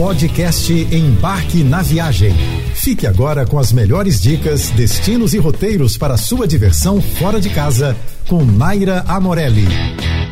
Podcast Embarque na Viagem. Fique agora com as melhores dicas, destinos e roteiros para sua diversão fora de casa com Naira Amorelli.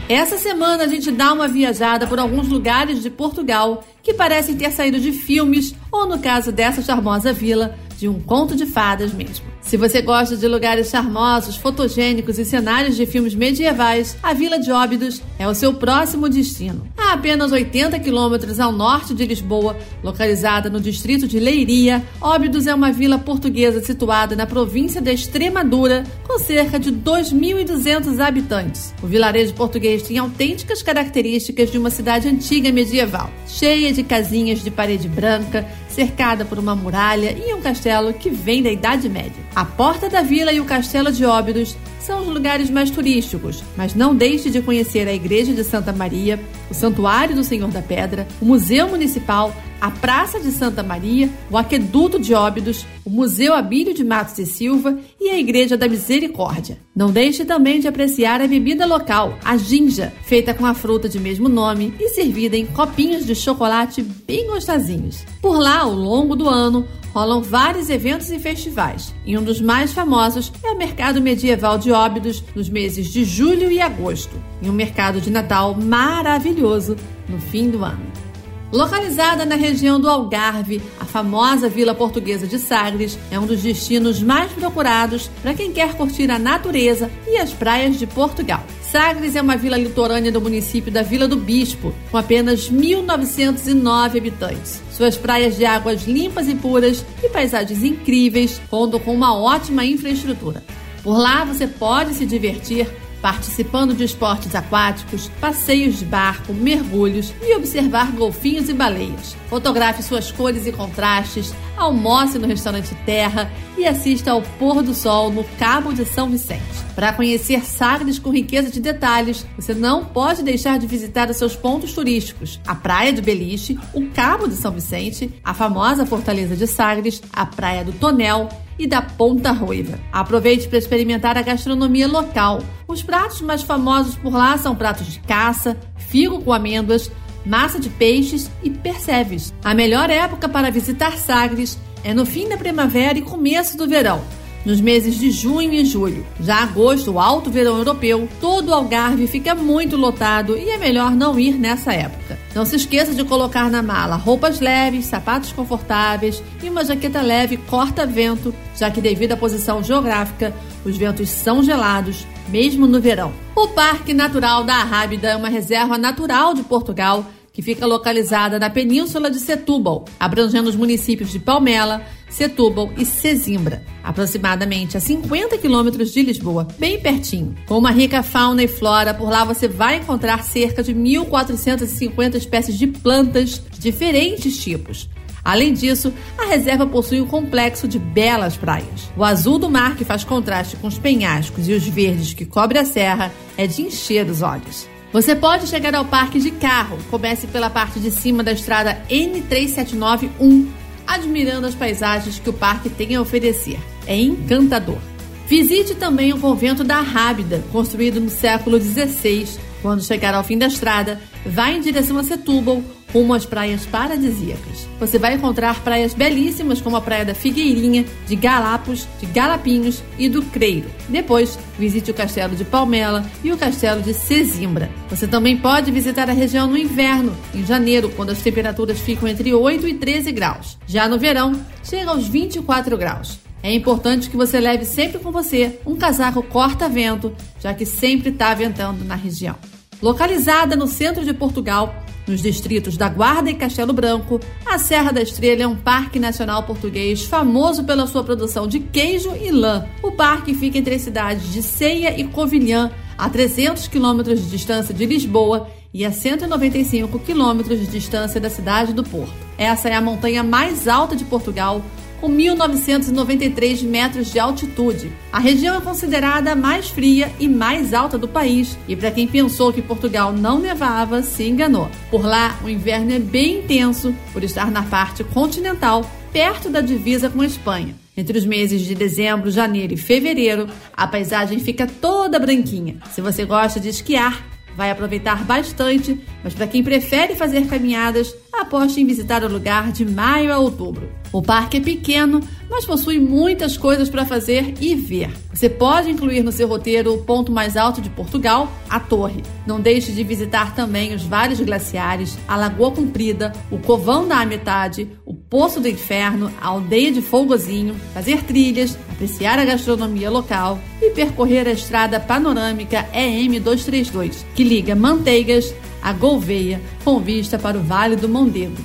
Essa semana a gente dá uma viajada por alguns lugares de Portugal que parecem ter saído de filmes ou, no caso dessa charmosa vila, de um conto de fadas mesmo. Se você gosta de lugares charmosos, fotogênicos e cenários de filmes medievais, a Vila de Óbidos é o seu próximo destino. Apenas 80 quilômetros ao norte de Lisboa, localizada no distrito de Leiria, Óbidos é uma vila portuguesa situada na província da Extremadura, com cerca de 2.200 habitantes. O vilarejo português tem autênticas características de uma cidade antiga medieval, cheia de casinhas de parede branca, cercada por uma muralha e um castelo que vem da Idade Média. A Porta da Vila e o Castelo de Óbidos são os lugares mais turísticos, mas não deixe de conhecer a Igreja de Santa Maria, o Santuário do Senhor da Pedra, o Museu Municipal, a Praça de Santa Maria, o Aqueduto de Óbidos, o Museu Abílio de Matos e Silva e a Igreja da Misericórdia. Não deixe também de apreciar a bebida local, a ginja, feita com a fruta de mesmo nome e servida em copinhos de chocolate bem gostosinhos. Por lá, ao longo do ano, rolam vários eventos e festivais, e um dos mais famosos é o Mercado Medieval de Óbidos nos meses de julho e agosto, e um mercado de Natal maravilhoso no fim do ano. Localizada na região do Algarve, a famosa Vila Portuguesa de Sagres é um dos destinos mais procurados para quem quer curtir a natureza e as praias de Portugal. Sagres é uma vila litorânea do município da Vila do Bispo, com apenas 1.909 habitantes. Suas praias de águas limpas e puras e paisagens incríveis contam com uma ótima infraestrutura. Por lá você pode se divertir participando de esportes aquáticos, passeios de barco, mergulhos e observar golfinhos e baleias. Fotografe suas cores e contrastes, almoce no restaurante Terra e assista ao pôr do sol no Cabo de São Vicente. Para conhecer Sagres com riqueza de detalhes, você não pode deixar de visitar os seus pontos turísticos: a Praia do Beliche, o Cabo de São Vicente, a famosa Fortaleza de Sagres, a Praia do Tonel e da Ponta Ruiva. Aproveite para experimentar a gastronomia local. Os pratos mais famosos por lá são pratos de caça, figo com amêndoas, massa de peixes e percebes. A melhor época para visitar Sagres é no fim da primavera e começo do verão nos meses de junho e julho. Já agosto, o alto verão europeu, todo o Algarve fica muito lotado e é melhor não ir nessa época. Não se esqueça de colocar na mala roupas leves, sapatos confortáveis e uma jaqueta leve corta-vento, já que devido à posição geográfica, os ventos são gelados, mesmo no verão. O Parque Natural da Arrábida é uma reserva natural de Portugal que fica localizada na península de Setúbal, abrangendo os municípios de Palmela, Setúbal e Sesimbra, aproximadamente a 50 quilômetros de Lisboa, bem pertinho. Com uma rica fauna e flora, por lá você vai encontrar cerca de 1.450 espécies de plantas de diferentes tipos. Além disso, a reserva possui um complexo de belas praias. O azul do mar, que faz contraste com os penhascos, e os verdes que cobre a serra, é de encher os olhos. Você pode chegar ao parque de carro. Comece pela parte de cima da estrada N3791, admirando as paisagens que o parque tem a oferecer. É encantador. Visite também o convento da Rábida, construído no século XVI. Quando chegar ao fim da estrada, vá em direção a Setúbal, rumo às praias paradisíacas. Você vai encontrar praias belíssimas como a praia da Figueirinha, de Galapos, de Galapinhos e do Creiro. Depois, visite o castelo de Palmela e o castelo de Sesimbra. Você também pode visitar a região no inverno, em janeiro, quando as temperaturas ficam entre 8 e 13 graus. Já no verão, chega aos 24 graus. É importante que você leve sempre com você um casaco corta-vento, já que sempre está ventando na região. Localizada no centro de Portugal, nos distritos da Guarda e Castelo Branco, a Serra da Estrela é um parque nacional português famoso pela sua produção de queijo e lã. O parque fica entre as cidades de Ceia e Covilhã, a 300 quilômetros de distância de Lisboa e a 195 quilômetros de distância da cidade do Porto. Essa é a montanha mais alta de Portugal, com 1.993 metros de altitude. A região é considerada a mais fria e mais alta do país, e para quem pensou que Portugal não nevava, se enganou. Por lá, o inverno é bem intenso, por estar na parte continental, perto da divisa com a Espanha. Entre os meses de dezembro, janeiro e fevereiro, a paisagem fica toda branquinha. Se você gosta de esquiar, vai aproveitar bastante, mas para quem prefere fazer caminhadas, aposte em visitar o lugar de maio a outubro. O parque é pequeno, mas possui muitas coisas para fazer e ver. Você pode incluir no seu roteiro o ponto mais alto de Portugal, a Torre. Não deixe de visitar também os vales glaciares, a Lagoa Comprida, o Covão da Metade, Poço do Inferno, a Aldeia de Folgozinho, fazer trilhas, apreciar a gastronomia local e percorrer a estrada panorâmica EM 232, que liga Manteigas a Gouveia, com vista para o Vale do Mondego.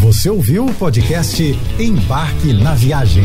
Você ouviu o podcast Embarque na Viagem.